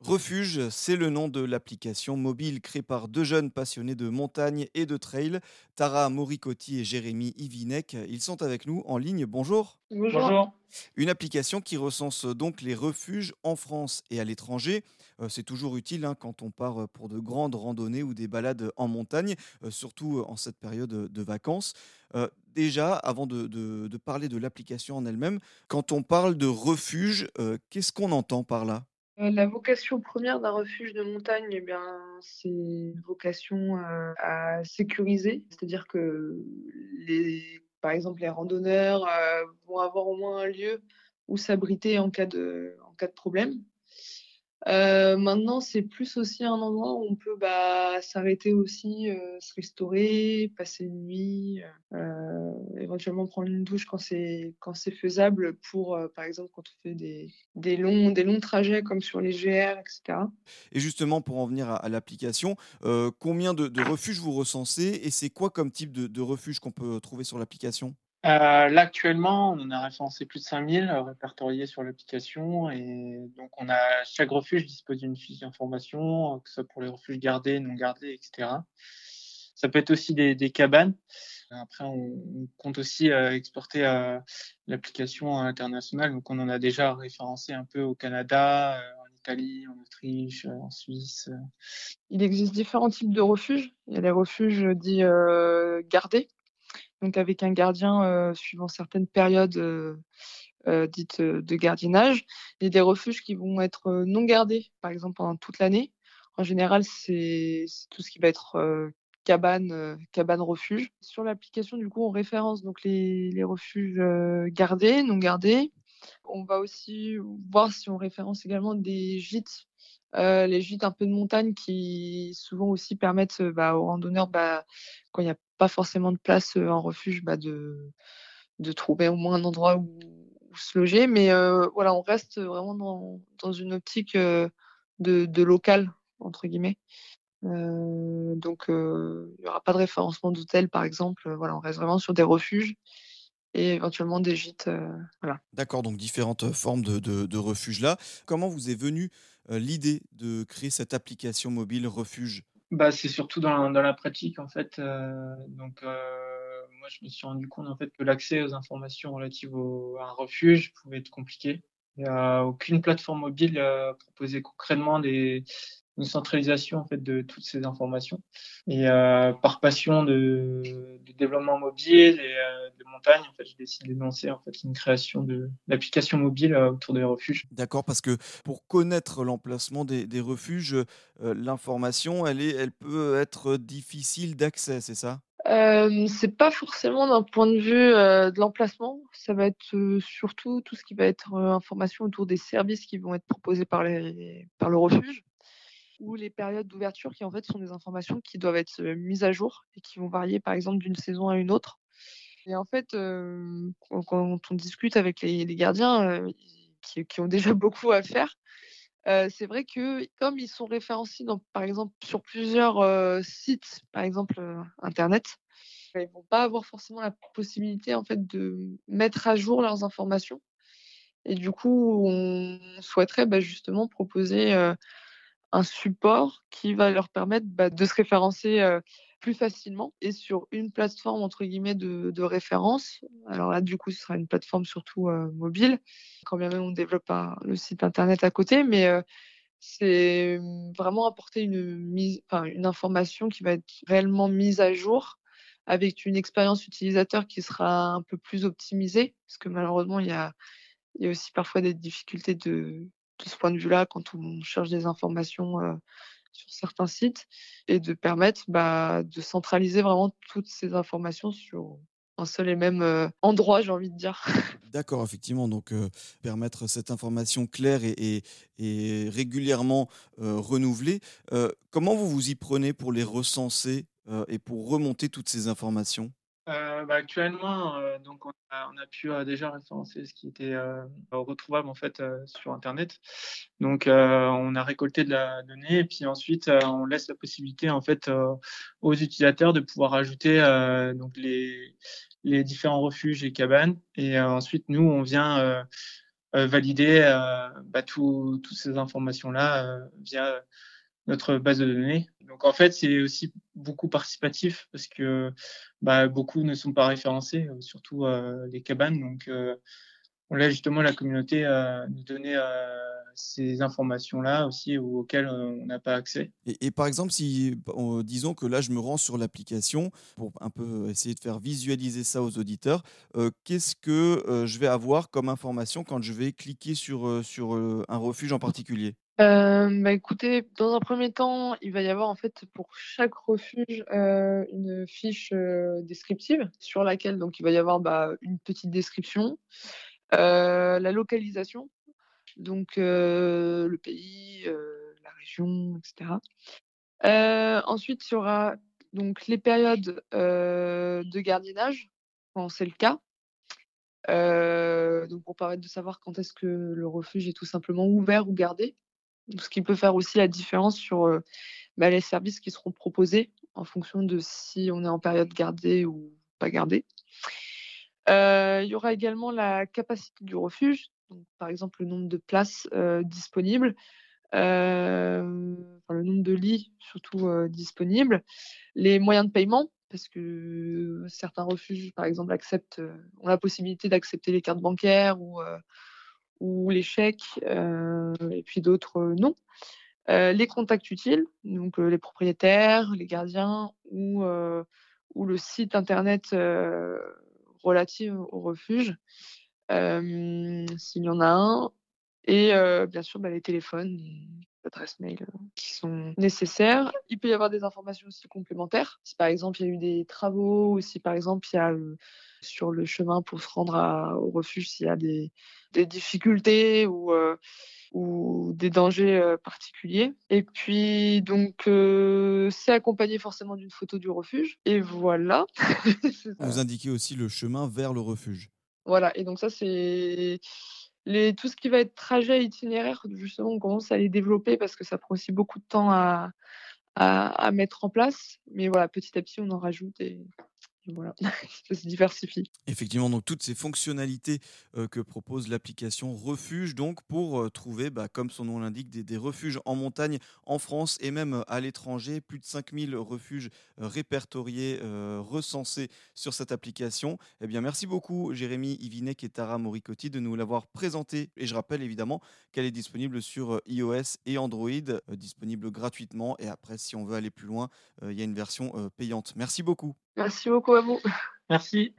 Refuge, c'est le nom de l'application mobile créée par deux jeunes passionnés de montagne et de trail, Tara Moricotti et Jérémy Ivinek. Ils sont avec nous en ligne. Bonjour. Bonjour. Une application qui recense donc les refuges en France et à l'étranger. Euh, c'est toujours utile hein, quand on part pour de grandes randonnées ou des balades en montagne, euh, surtout en cette période de vacances. Euh, déjà, avant de, de- de parler de l'application en elle-même, quand on parle de refuge, euh, qu'est-ce qu'on entend par là? Euh, La vocation première d'un refuge de montagne, eh bien, c'est une vocation euh, à sécuriser, c'est-à-dire que les, par exemple, les randonneurs euh, vont avoir au moins un lieu où s'abriter en cas de, en cas de problème. Euh, maintenant, c'est plus aussi un endroit où on peut bah, s'arrêter aussi, euh, se restaurer, passer une nuit, euh, éventuellement prendre une douche quand c'est faisable pour, par exemple, quand on fait des, longs, trajets comme sur les GR, etc. Et justement, pour en venir à, l'application, combien de, de refuges vous recensez et c'est quoi comme type de, de refuge qu'on peut trouver sur l'application? Euh, là, actuellement, on a référencé plus de 5000 euh, répertoriés sur l'application. Et donc, on a, chaque refuge dispose d'une fiche d'information, que ce soit pour les refuges gardés, non gardés, etc. Ça peut être aussi des, cabanes. Après, on, compte aussi euh, exporter euh, l'application à l'international. Donc, on en a déjà référencé un peu au Canada, en Italie, en Autriche, en Suisse. Il existe différents types de refuges. Il y a les refuges dits gardés, donc avec un gardien suivant certaines périodes dites de gardiennage. Il y a des refuges qui vont être non gardés, par exemple pendant toute l'année. En général, c'est tout ce qui va être cabane, euh, cabane refuge. Sur l'application, du coup, on référence donc les, refuges gardés, non gardés. On va aussi voir si on référence également des gîtes, euh, les gîtes un peu de montagne qui souvent aussi permettent euh, bah, aux randonneurs, bah, quand il n'y a pas forcément de place euh, en refuge, bah, de, de trouver au moins un endroit où, se loger. Mais voilà, on reste vraiment dans, dans une optique de, de local, entre guillemets. Donc, il n'y aura pas de référencement d'hôtel, par exemple. Voilà, on reste vraiment sur des refuges et éventuellement des gîtes. euh, voilà. D'accord, donc différentes formes de, de, de refuges là. Comment vous est venue euh, l'idée de créer cette application mobile refuge? Bah, c'est surtout dans, dans la pratique en fait. Euh, donc euh, moi je me suis rendu compte en fait que l'accès aux informations relatives au, à un refuge pouvait être compliqué. Il n'y a aucune plateforme mobile euh, proposait concrètement des, une centralisation en fait de toutes ces informations. Et euh, par passion de, de développement mobile et euh, de montagne, en fait, j'ai décidé de lancer en fait une création de d'applications mobiles euh, autour des refuges. D'accord, parce que pour connaître l'emplacement des, des refuges, euh, l'information, elle, est, elle peut être difficile d'accès, c'est ça? Euh, c'est pas forcément d'un point de vue euh, de l'emplacement, ça va être euh, surtout tout ce qui va être euh, information autour des services qui vont être proposés par, les, par le refuge ou les périodes d'ouverture qui en fait sont des informations qui doivent être mises à jour et qui vont varier par exemple d'une saison à une autre. Et en fait, quand, on discute avec les, gardiens qui, ont déjà beaucoup à faire, c'est vrai que comme ils sont référencés par exemple sur plusieurs sites, par exemple internet, ils vont pas avoir forcément la possibilité en fait de mettre à jour leurs informations. Et du coup, on souhaiterait bah, justement proposer un support qui va leur permettre bah, de se référencer plus facilement et sur une plateforme entre guillemets de, référence. Alors là, du coup, ce sera une plateforme surtout mobile, quand bien même on développe le site internet à côté, mais c'est vraiment apporter une mise, enfin, une information qui va être réellement mise à jour avec une expérience utilisateur qui sera un peu plus optimisée, parce que malheureusement, il y a, il y a aussi parfois des difficultés de, de ce point de vue-là quand on cherche des informations euh, sur certains sites, et de permettre bah, de centraliser vraiment toutes ces informations sur un seul et même euh, endroit, j'ai envie de dire. D'accord, effectivement, donc euh, permettre cette information claire et, régulièrement renouvelée. Comment vous vous y prenez pour les recenser et pour remonter toutes ces informations? Euh, bah, actuellement, euh, donc on a, pu euh, déjà référencer ce qui était retrouvable en fait sur Internet. Donc on a récolté de la donnée et puis ensuite on laisse la possibilité en fait aux utilisateurs de pouvoir ajouter donc les les différents refuges et cabanes et ensuite nous on vient valider bah, toutes ces informations-là via notre base de données. Donc en fait, c'est aussi beaucoup participatif parce que bah, beaucoup ne sont pas référencés, surtout les cabanes. Donc on laisse justement la communauté nous donner ces informations-là aussi auxquelles on n'a pas accès. Et, par exemple, si disons que là je me rends sur l'application pour un peu essayer de faire visualiser ça aux auditeurs, euh, qu'est-ce que euh, je vais avoir comme information quand je vais cliquer sur, euh, sur un refuge en particulier? Bah écoutez, dans un premier temps, il va y avoir en fait pour chaque refuge une fiche descriptive sur laquelle donc il va y avoir bah, une petite description, la localisation donc le pays, la région, etc. ensuite, il y aura donc les périodes de gardiennage, quand c'est le cas. donc pour permettre de savoir quand est-ce que le refuge est tout simplement ouvert ou gardé. Ce qui peut faire aussi la différence sur bah, les services qui seront proposés en fonction de si on est en période gardée ou pas gardée. il y aura également la capacité du refuge, par exemple, le nombre de places disponibles, le nombre de lits surtout disponibles, les moyens de paiement, parce que certains refuges, par exemple, acceptent, ont la possibilité d'accepter les cartes bancaires ou, ou les chèques, et puis d'autres non. les contacts utiles, donc les propriétaires, les gardiens ou, ou le site internet relatif au refuge s'il y en a un. Et bien sûr, bah, les téléphones, adresses mail qui sont nécessaires. Il peut y avoir des informations aussi complémentaires. Si par exemple il y a eu des travaux ou si par exemple il y a sur le chemin pour se rendre au refuge, s'il y a des, des difficultés ou, ou des dangers particuliers. Et puis donc c'est accompagné forcément d'une photo du refuge. Et voilà. Vous indiquez aussi le chemin vers le refuge. Voilà, et donc ça, c'est tout ce qui va être trajet itinéraire, justement, on commence à les développer parce que ça prend aussi beaucoup de temps à à mettre en place. Mais voilà, petit à petit, on en rajoute voilà, ça se diversifie. Effectivement, donc toutes ces fonctionnalités euh, que propose l'application Refuge, donc pour euh, trouver, bah, comme son nom l'indique, des, refuges en montagne en France et même euh, à l'étranger. Plus de 5000 refuges répertoriés, recensés sur cette application. Eh bien, merci beaucoup, Jérémy Ivinek et Tara Moricotti, de nous l'avoir présenté. Et je rappelle évidemment qu'elle est disponible sur iOS et Android, disponible gratuitement. Et après, si on veut aller plus loin, il y a une version payante. Merci beaucoup. Merci beaucoup à vous. Merci.